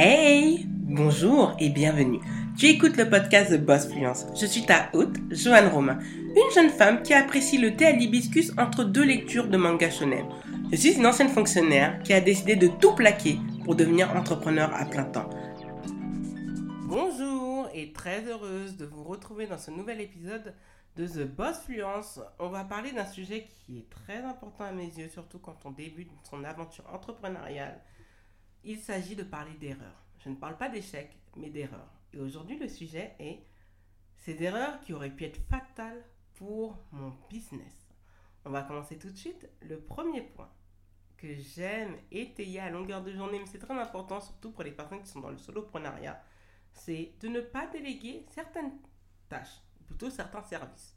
Hey Bonjour et bienvenue. Tu écoutes le podcast de Boss Fluence. Je suis ta hôte, Joanne Romain, une jeune femme qui apprécie le thé à l'hibiscus entre deux lectures de manga shonen. Je suis une ancienne fonctionnaire qui a décidé de tout plaquer pour devenir entrepreneur à plein temps. Bonjour et très heureuse de vous retrouver dans ce nouvel épisode de The Boss Fluence. On va parler d'un sujet qui est très important à mes yeux, surtout quand on débute son aventure entrepreneuriale il s'agit de parler d'erreurs. Je ne parle pas d'échecs, mais d'erreurs. Et aujourd'hui, le sujet est ces erreurs qui auraient pu être fatales pour mon business. On va commencer tout de suite. Le premier point que j'aime étayer à longueur de journée, mais c'est très important, surtout pour les personnes qui sont dans le soloprenariat, c'est de ne pas déléguer certaines tâches, plutôt certains services.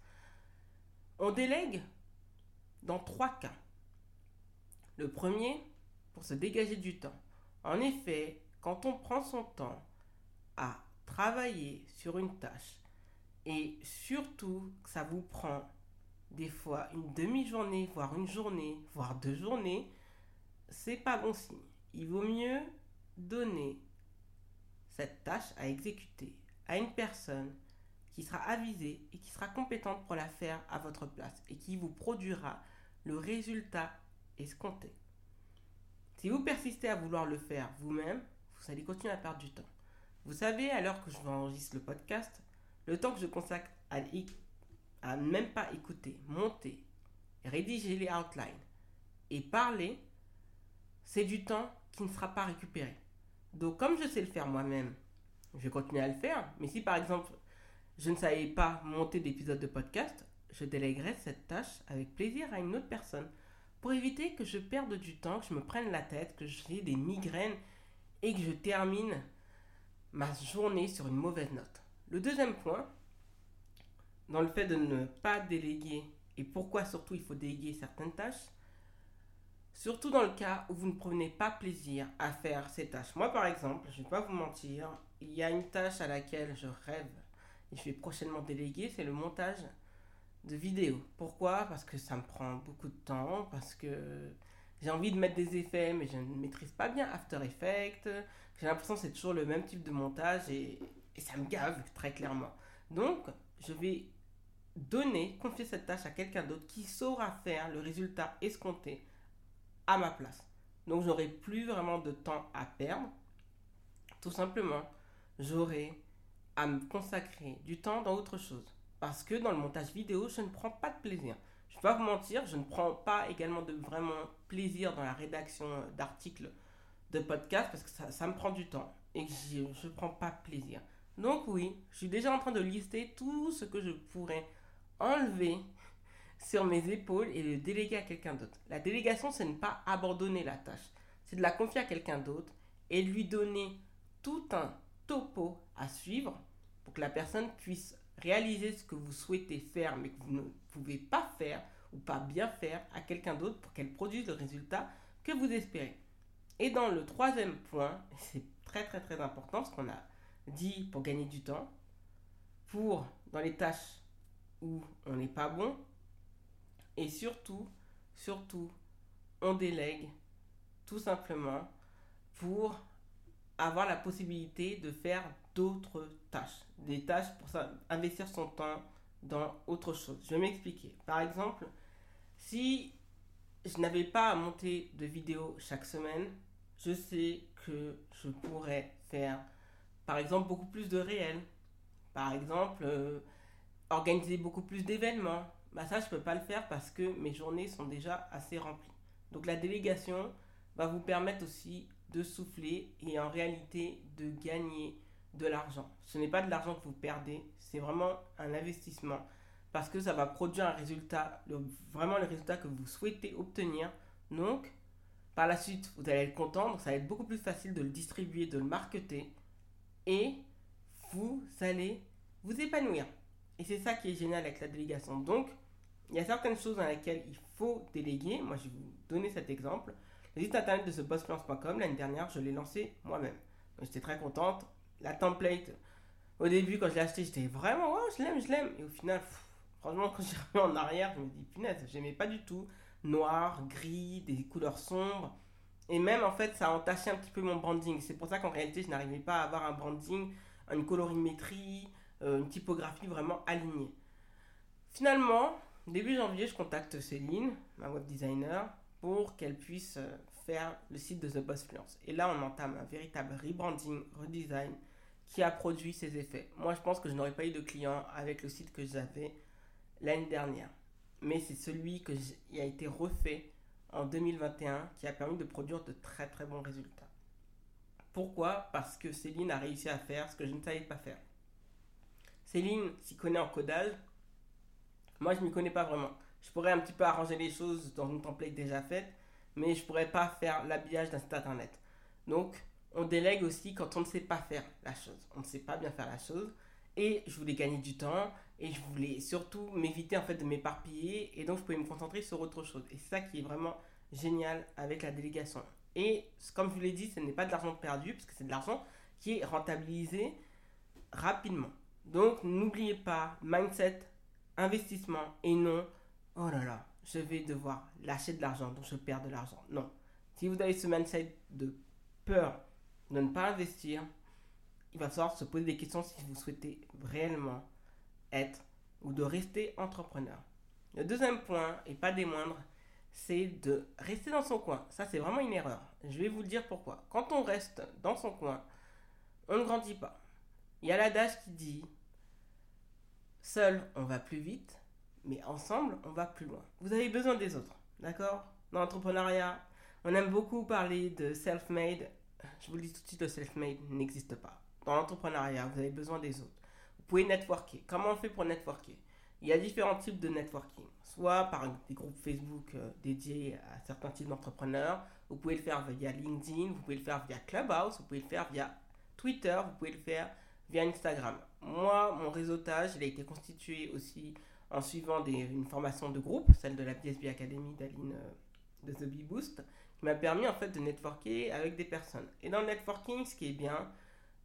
On délègue dans trois cas. Le premier, pour se dégager du temps. En effet, quand on prend son temps à travailler sur une tâche et surtout que ça vous prend des fois une demi-journée, voire une journée, voire deux journées, c'est pas bon signe. Il vaut mieux donner cette tâche à exécuter à une personne qui sera avisée et qui sera compétente pour la faire à votre place et qui vous produira le résultat escompté. Si vous persistez à vouloir le faire vous-même, vous allez continuer à perdre du temps. Vous savez, à l'heure que je enregistrer le podcast, le temps que je consacre à, à même pas écouter, monter, rédiger les outlines et parler, c'est du temps qui ne sera pas récupéré. Donc comme je sais le faire moi-même, je vais continuer à le faire. Mais si par exemple je ne savais pas monter d'épisodes de podcast, je délèguerai cette tâche avec plaisir à une autre personne pour éviter que je perde du temps, que je me prenne la tête, que j'ai des migraines et que je termine ma journée sur une mauvaise note. Le deuxième point, dans le fait de ne pas déléguer et pourquoi surtout il faut déléguer certaines tâches, surtout dans le cas où vous ne prenez pas plaisir à faire ces tâches. Moi par exemple, je ne vais pas vous mentir, il y a une tâche à laquelle je rêve et je vais prochainement déléguer, c'est le montage de vidéos. Pourquoi? Parce que ça me prend beaucoup de temps, parce que j'ai envie de mettre des effets, mais je ne maîtrise pas bien After Effects. J'ai l'impression que c'est toujours le même type de montage et, ça me gave très clairement. Donc, je vais donner, confier cette tâche à quelqu'un d'autre qui saura faire le résultat escompté à ma place. Donc, j'aurai plus vraiment de temps à perdre. Tout simplement, j'aurai à me consacrer du temps dans autre chose. Parce que dans le montage vidéo, je ne prends pas de plaisir. Je ne vais pas vous mentir, je ne prends pas également de vraiment plaisir dans la rédaction d'articles de podcast parce que ça, me prend du temps et je ne prends pas plaisir. Donc oui, je suis déjà en train de lister tout ce que je pourrais enlever sur mes épaules et le déléguer à quelqu'un d'autre. La délégation, c'est ne pas abandonner la tâche. C'est de la confier à quelqu'un d'autre et lui donner tout un topo à suivre pour que la personne puisse réaliser ce que vous souhaitez faire mais que vous ne pouvez pas faire ou pas bien faire à quelqu'un d'autre pour qu'elle produise le résultat que vous espérez. Et dans le troisième point, c'est très très très important ce qu'on a dit pour gagner du temps, pour dans les tâches où on n'est pas bon, et surtout, surtout, on délègue tout simplement pour avoir la possibilité de faire d'autres tâches. Des tâches pour investir son temps dans autre chose. Je vais m'expliquer. Par exemple, si je n'avais pas à monter de vidéos chaque semaine, je sais que je pourrais faire, par exemple, beaucoup plus de réels. Par exemple, euh, organiser beaucoup plus d'événements. Bah ça, je ne peux pas le faire parce que mes journées sont déjà assez remplies. Donc la délégation va vous permettre aussi de souffler et en réalité de gagner de l'argent. Ce n'est pas de l'argent que vous perdez, c'est vraiment un investissement parce que ça va produire un résultat, vraiment le résultat que vous souhaitez obtenir. Donc, par la suite, vous allez être content, donc ça va être beaucoup plus facile de le distribuer, de le marketer et vous allez vous épanouir. Et c'est ça qui est génial avec la délégation. Donc, il y a certaines choses dans lesquelles il faut déléguer. Moi, je vais vous donner cet exemple. Le site internet de ce bossplans.com, l'année dernière, je l'ai lancé moi-même. J'étais très contente. La template, au début, quand je l'ai acheté, j'étais vraiment, oh, je l'aime, je l'aime. Et au final, franchement, quand j'ai remis en arrière, je me dis, punaise, j'aimais pas du tout. Noir, gris, des couleurs sombres. Et même, en fait, ça a entaché un petit peu mon branding. C'est pour ça qu'en réalité, je n'arrivais pas à avoir un branding, une colorimétrie, euh, une typographie vraiment alignée. Finalement, début janvier, je contacte Céline, ma web designer, pour qu'elle puisse euh, faire le site de The Boss Fluence. Et là, on entame un véritable rebranding, redesign qui a produit ses effets. Moi, je pense que je n'aurais pas eu de clients avec le site que j'avais l'année dernière. Mais c'est celui qui a été refait en 2021 qui a permis de produire de très très bons résultats. Pourquoi? Parce que Céline a réussi à faire ce que je ne savais pas faire. Céline s'y connaît en codage. Moi, je ne m'y connais pas vraiment. Je pourrais un petit peu arranger les choses dans une template déjà faite, mais je ne pourrais pas faire l'habillage d'un site internet. Donc, on délègue aussi quand on ne sait pas faire la chose. On ne sait pas bien faire la chose. Et je voulais gagner du temps et je voulais surtout m'éviter en fait de m'éparpiller et donc je pouvais me concentrer sur autre chose. Et c'est ça qui est vraiment génial avec la délégation. Et comme je vous l'ai dit, ce n'est pas de l'argent perdu parce que c'est de l'argent qui est rentabilisé rapidement. Donc n'oubliez pas mindset, investissement et non oh là là, je vais devoir lâcher de l'argent donc je perds de l'argent. Non. Si vous avez ce mindset de peur de ne pas investir, il va falloir se poser des questions si vous souhaitez réellement être ou de rester entrepreneur. Le deuxième point, et pas des moindres, c'est de rester dans son coin. Ça, c'est vraiment une erreur. Je vais vous dire pourquoi. Quand on reste dans son coin, on ne grandit pas. Il y a l'adage qui dit Seul, on va plus vite, mais ensemble, on va plus loin. Vous avez besoin des autres, d'accord? Dans l'entrepreneuriat, on aime beaucoup parler de self-made. Je vous le dis tout de suite, le self-made n'existe pas. Dans l'entrepreneuriat, vous avez besoin des autres. Vous pouvez networker. Comment on fait pour networker? Il y a différents types de networking. Soit par des groupes Facebook euh, dédiés à certains types d'entrepreneurs. Vous pouvez le faire via LinkedIn, vous pouvez le faire via Clubhouse, vous pouvez le faire via Twitter, vous pouvez le faire via Instagram. Moi, mon réseautage, il a été constitué aussi en suivant une formation de groupe, celle de la BSB Academy d'Aline euh, de The Bee Boost, m'a permis en fait de networker avec des personnes. Et dans le networking, ce qui est bien,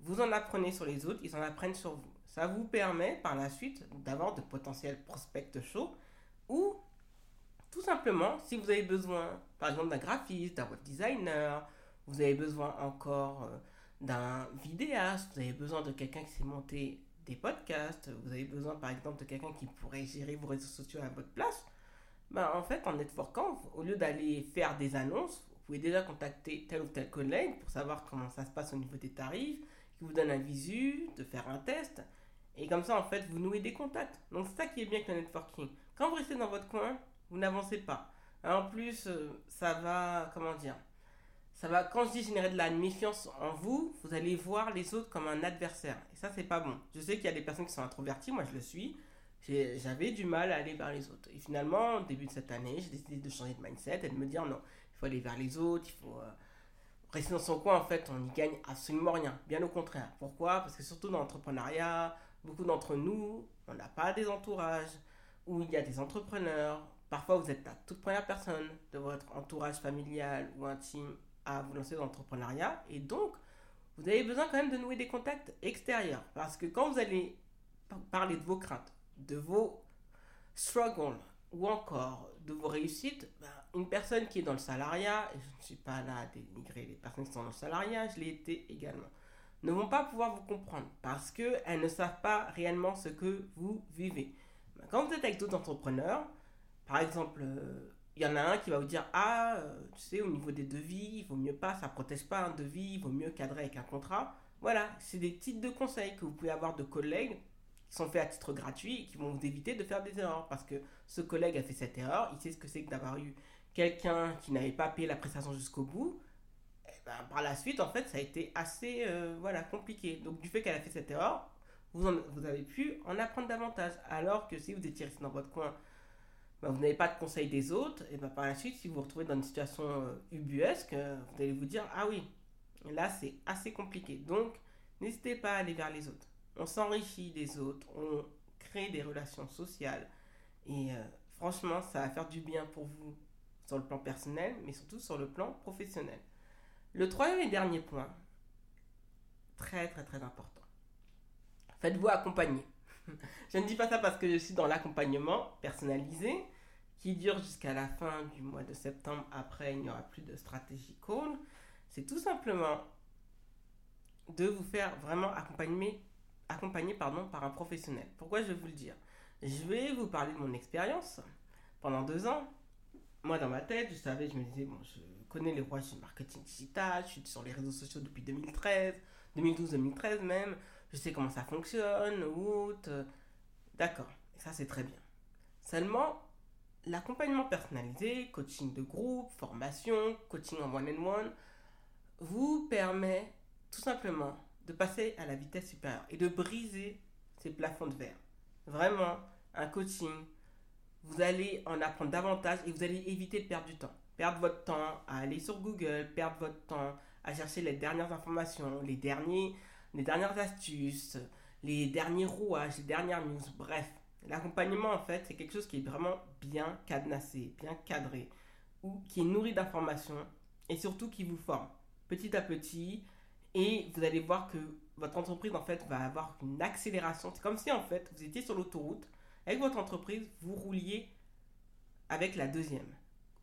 vous en apprenez sur les autres, ils en apprennent sur vous. Ça vous permet par la suite d'avoir de potentiels prospects chauds ou tout simplement, si vous avez besoin, par exemple, d'un graphiste, d'un web designer, vous avez besoin encore euh, d'un vidéaste, vous avez besoin de quelqu'un qui sait monter des podcasts, vous avez besoin par exemple de quelqu'un qui pourrait gérer vos réseaux sociaux à votre place, ben, en fait en networkant, au lieu d'aller faire des annonces, vous pouvez déjà contacter tel ou tel collègue pour savoir comment ça se passe au niveau des tarifs, qui vous donne un visu, de faire un test, et comme ça en fait vous nouez des contacts. Donc c'est ça qui est bien avec le networking. Quand vous restez dans votre coin, vous n'avancez pas. En plus, euh, ça va, comment dire, ça va, quand je dis générer de la méfiance en vous, vous allez voir les autres comme un adversaire. Et ça, c'est pas bon. Je sais qu'il y a des personnes qui sont introverties, moi je le suis. J'avais du mal à aller vers les autres. Et finalement, au début de cette année, j'ai décidé de changer de mindset et de me dire non, il faut aller vers les autres, il faut euh, rester dans son coin. En fait, on n'y gagne absolument rien. Bien au contraire. Pourquoi? Parce que surtout dans l'entrepreneuriat, beaucoup d'entre nous, on n'a pas des entourages où il y a des entrepreneurs. Parfois, vous êtes la toute première personne de votre entourage familial ou intime à vous lancer dans l'entrepreneuriat. Et donc, vous avez besoin quand même de nouer des contacts extérieurs. Parce que quand vous allez parler de vos craintes, de vos struggles ou encore de vos réussites, ben, une personne qui est dans le salariat, et je ne suis pas là à dénigrer les personnes qui sont dans le salariat, je l'ai été également, ne vont pas pouvoir vous comprendre parce qu'elles ne savent pas réellement ce que vous vivez. Ben, quand vous êtes avec d'autres entrepreneurs, par exemple, euh, il y en a un qui va vous dire Ah, euh, tu sais, au niveau des devis, il vaut mieux pas, ça protège pas un devis, il vaut mieux cadrer avec un contrat. Voilà, c'est des titres de conseils que vous pouvez avoir de collègues qui sont faits à titre gratuit et qui vont vous éviter de faire des erreurs. Parce que ce collègue a fait cette erreur, il sait ce que c'est que d'avoir eu quelqu'un qui n'avait pas payé la prestation jusqu'au bout. Et eh ben, par la suite, en fait, ça a été assez euh, voilà, compliqué. Donc, du fait qu'elle a fait cette erreur, vous, vous avez pu en apprendre davantage. Alors que si vous étiez resté dans votre coin bah, vous n'avez pas de conseil des autres, et bah, par la suite, si vous vous retrouvez dans une situation euh, ubuesque, euh, vous allez vous dire Ah oui, là c'est assez compliqué. Donc, n'hésitez pas à aller vers les autres. On s'enrichit des autres, on crée des relations sociales, et euh, franchement, ça va faire du bien pour vous sur le plan personnel, mais surtout sur le plan professionnel. Le troisième et dernier point, très très très important. Faites-vous accompagner. je ne dis pas ça parce que je suis dans l'accompagnement personnalisé, qui dure jusqu'à la fin du mois de septembre. Après, il n'y aura plus de stratégie call. C'est tout simplement de vous faire vraiment accompagner, accompagner pardon, par un professionnel. Pourquoi je vais vous le dire? Je vais vous parler de mon expérience pendant deux ans. Moi, dans ma tête, je savais, je me disais, bon, je connais les rois du marketing digital, je suis sur les réseaux sociaux depuis 2013, 2012-2013 même, je sais comment ça fonctionne, août, d'accord, et ça c'est très bien. Seulement, l'accompagnement personnalisé, coaching de groupe, formation, coaching en one-on-one, vous permet tout simplement de passer à la vitesse supérieure et de briser ces plafonds de verre. Vraiment, un coaching, vous allez en apprendre davantage et vous allez éviter de perdre du temps. Perdre votre temps à aller sur Google, perdre votre temps à chercher les dernières informations, les, derniers, les dernières astuces, les derniers rouages, les dernières news, bref. L'accompagnement, en fait, c'est quelque chose qui est vraiment bien cadenassé, bien cadré, ou qui est nourri d'informations et surtout qui vous forme petit à petit. Et vous allez voir que votre entreprise, en fait, va avoir une accélération. C'est comme si, en fait, vous étiez sur l'autoroute. Avec votre entreprise, vous rouliez avec la deuxième.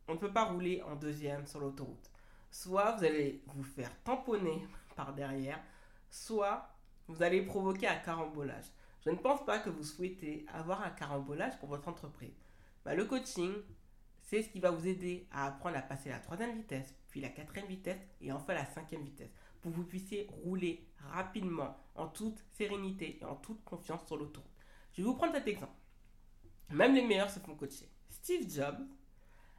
On ne peut pas rouler en deuxième sur l'autoroute. Soit vous allez vous faire tamponner par derrière, soit vous allez provoquer un carambolage. Je ne pense pas que vous souhaitez avoir un carambolage pour votre entreprise. Bah, le coaching, c'est ce qui va vous aider à apprendre à passer la troisième vitesse, puis la quatrième vitesse et enfin la cinquième vitesse, pour que vous puissiez rouler rapidement, en toute sérénité et en toute confiance sur l'autoroute. Je vais vous prendre cet exemple. Même les meilleurs se font coacher. Steve Jobs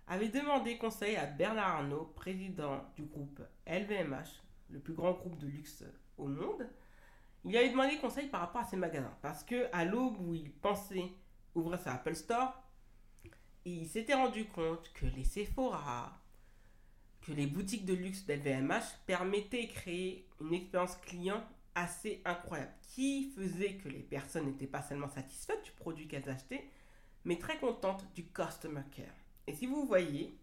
avait demandé conseil à Bernard Arnault, président du groupe LVMH, le plus grand groupe de luxe au monde, il avait demandé conseil par rapport à ses magasins. Parce que à l'aube où il pensait ouvrir sa Apple Store, il s'était rendu compte que les Sephora, que les boutiques de luxe d'LVMH permettaient de créer une expérience client assez incroyable, qui faisait que les personnes n'étaient pas seulement satisfaites du produit qu'elles achetaient, mais très contentes du customer care. Et si vous voyez,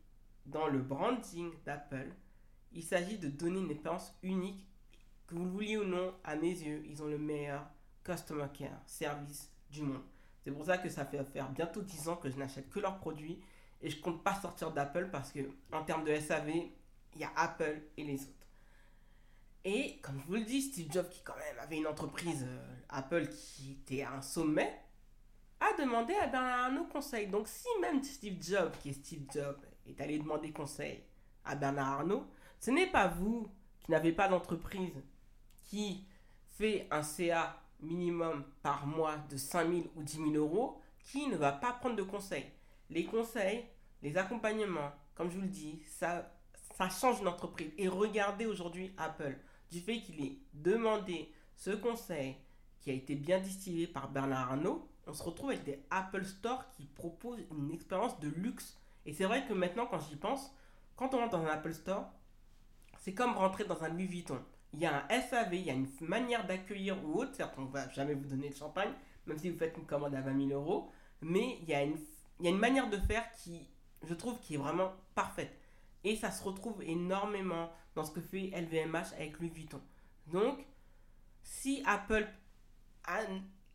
dans le branding d'Apple, il s'agit de donner une expérience unique que vous le vouliez ou non, à mes yeux, ils ont le meilleur customer care, service du monde. C'est pour ça que ça fait faire bientôt 10 ans que je n'achète que leurs produits et je compte pas sortir d'Apple parce que en termes de SAV, il y a Apple et les autres. Et comme je vous le dis, Steve Jobs, qui quand même avait une entreprise euh, Apple qui était à un sommet, a demandé à Bernard Arnault conseil. Donc si même Steve Jobs, qui est Steve Jobs, est allé demander conseil à Bernard Arnault, ce n'est pas vous qui n'avez pas d'entreprise qui fait un CA minimum par mois de 5 000 ou 10 000 euros qui ne va pas prendre de conseils. Les conseils, les accompagnements, comme je vous le dis, ça, ça change une entreprise. Et regardez aujourd'hui Apple, du fait qu'il ait demandé ce conseil qui a été bien distillé par Bernard Arnault, on se retrouve avec des Apple Store qui proposent une expérience de luxe. Et c'est vrai que maintenant, quand j'y pense, quand on rentre dans un Apple Store, c'est comme rentrer dans un Louis Vuitton il y a un SAV, il y a une manière d'accueillir ou autre. Certes, on ne va jamais vous donner de champagne, même si vous faites une commande à 20 000 euros. Mais il y, a une, il y a une manière de faire qui, je trouve, qui est vraiment parfaite. Et ça se retrouve énormément dans ce que fait LVMH avec Louis Vuitton. Donc, si Apple,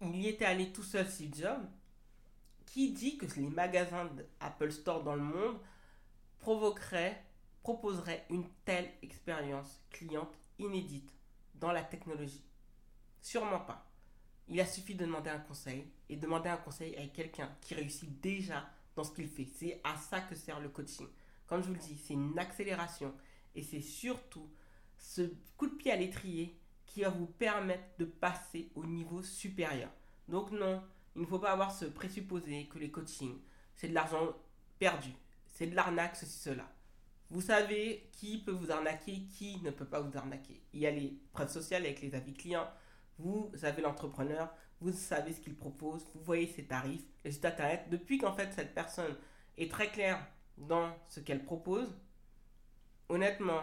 il y était allé tout seul, Steve Jobs, qui dit que les magasins d'Apple Store dans le monde provoqueraient, proposeraient une telle expérience cliente inédite dans la technologie? Sûrement pas. Il a suffi de demander un conseil et demander un conseil avec quelqu'un qui réussit déjà dans ce qu'il fait. C'est à ça que sert le coaching. Comme je vous le dis, c'est une accélération et c'est surtout ce coup de pied à l'étrier qui va vous permettre de passer au niveau supérieur. Donc non, il ne faut pas avoir ce présupposé que les coachings, c'est de l'argent perdu, c'est de l'arnaque, ceci, cela. Vous savez qui peut vous arnaquer, qui ne peut pas vous arnaquer. Il y a les preuves sociales avec les avis clients. Vous avez l'entrepreneur, vous savez ce qu'il propose, vous voyez ses tarifs, les sites internet. Depuis qu'en fait cette personne est très claire dans ce qu'elle propose, honnêtement,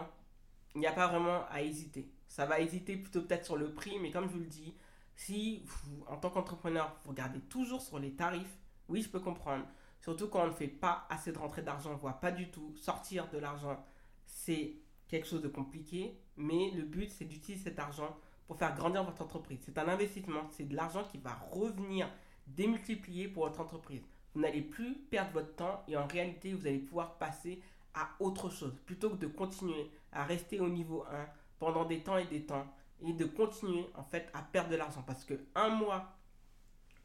il n'y a pas vraiment à hésiter. Ça va hésiter plutôt peut-être sur le prix, mais comme je vous le dis, si vous, en tant qu'entrepreneur, vous regardez toujours sur les tarifs, oui, je peux comprendre. Surtout quand on ne fait pas assez de rentrée d'argent, voit pas du tout sortir de l'argent. C'est quelque chose de compliqué, mais le but c'est d'utiliser cet argent pour faire grandir votre entreprise. C'est un investissement, c'est de l'argent qui va revenir démultiplier pour votre entreprise. vous n'allez plus perdre votre temps et en réalité, vous allez pouvoir passer à autre chose plutôt que de continuer à rester au niveau 1 pendant des temps et des temps et de continuer en fait à perdre de l'argent parce que un mois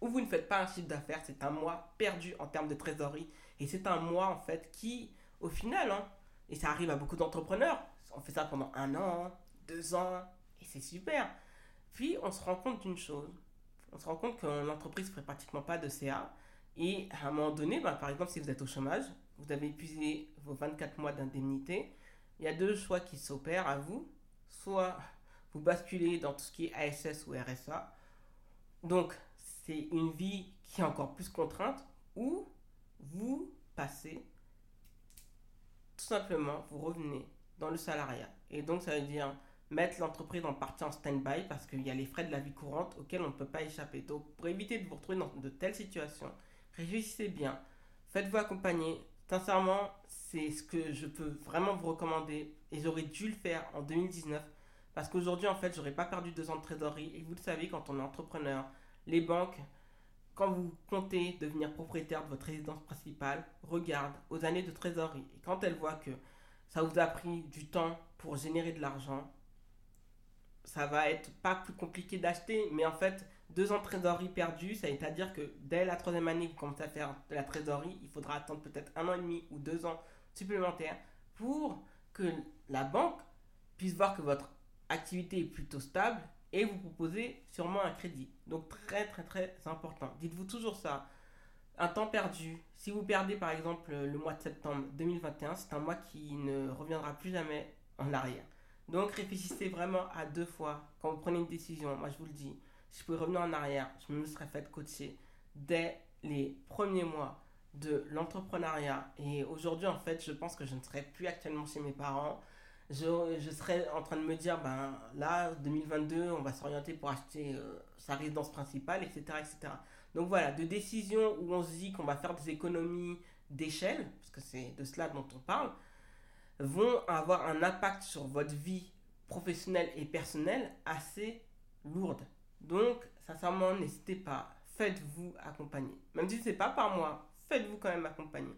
où vous ne faites pas un chiffre d'affaires, c'est un mois perdu en termes de trésorerie et c'est un mois en fait qui au final hein, et ça arrive à beaucoup d'entrepreneurs, on fait ça pendant un an, deux ans et c'est super. Puis on se rend compte d'une chose, on se rend compte que l'entreprise ne ferait pratiquement pas de CA et à un moment donné, bah, par exemple si vous êtes au chômage, vous avez épuisé vos 24 mois d'indemnité, il y a deux choix qui s'opèrent à vous. Soit vous basculez dans tout ce qui est ASS ou RSA. Donc, c'est une vie qui est encore plus contrainte. Ou vous passez, tout simplement, vous revenez dans le salariat. Et donc, ça veut dire mettre l'entreprise en partie en stand-by parce qu'il y a les frais de la vie courante auxquels on ne peut pas échapper. Donc, pour éviter de vous retrouver dans de telles situations, réfléchissez bien, faites-vous accompagner, Sincèrement, c'est ce que je peux vraiment vous recommander et j'aurais dû le faire en 2019 parce qu'aujourd'hui, en fait, j'aurais pas perdu deux ans de trésorerie. Et vous le savez, quand on est entrepreneur, les banques, quand vous comptez devenir propriétaire de votre résidence principale, regardent aux années de trésorerie. Et quand elles voient que ça vous a pris du temps pour générer de l'argent, ça va être pas plus compliqué d'acheter, mais en fait, deux ans de trésorerie perdue, c'est-à-dire que dès la troisième année vous commencez à faire de la trésorerie, il faudra attendre peut-être un an et demi ou deux ans supplémentaires pour que la banque puisse voir que votre activité est plutôt stable et vous proposer sûrement un crédit. Donc très très très important. Dites-vous toujours ça. Un temps perdu, si vous perdez par exemple le mois de septembre 2021, c'est un mois qui ne reviendra plus jamais en arrière. Donc réfléchissez vraiment à deux fois quand vous prenez une décision. Moi je vous le dis, si je pouvais revenir en arrière, je me serais fait coacher dès les premiers mois de l'entrepreneuriat. Et aujourd'hui, en fait, je pense que je ne serais plus actuellement chez mes parents. Je, serais en train de me dire, ben là, 2022, on va s'orienter pour acheter euh, sa résidence principale, etc., etc. Donc voilà, de décisions où on se dit qu'on va faire des économies d'échelle, parce que c'est de cela dont on parle, vont avoir un impact sur votre vie professionnelle et personnelle assez lourde. Donc, sincèrement, n'hésitez pas, faites-vous accompagner. Même si ce n'est pas par moi, faites-vous quand même accompagner.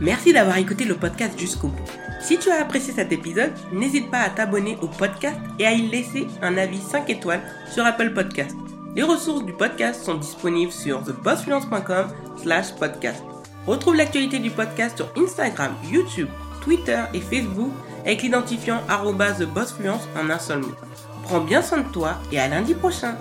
Merci d'avoir écouté le podcast jusqu'au bout. Si tu as apprécié cet épisode, n'hésite pas à t'abonner au podcast et à y laisser un avis 5 étoiles sur Apple Podcast. Les ressources du podcast sont disponibles sur thebossfluence.com slash podcast. Retrouve l'actualité du podcast sur Instagram, YouTube, Twitter et Facebook avec l'identifiant thebossfluence en un seul mot. Prends bien soin de toi et à lundi prochain.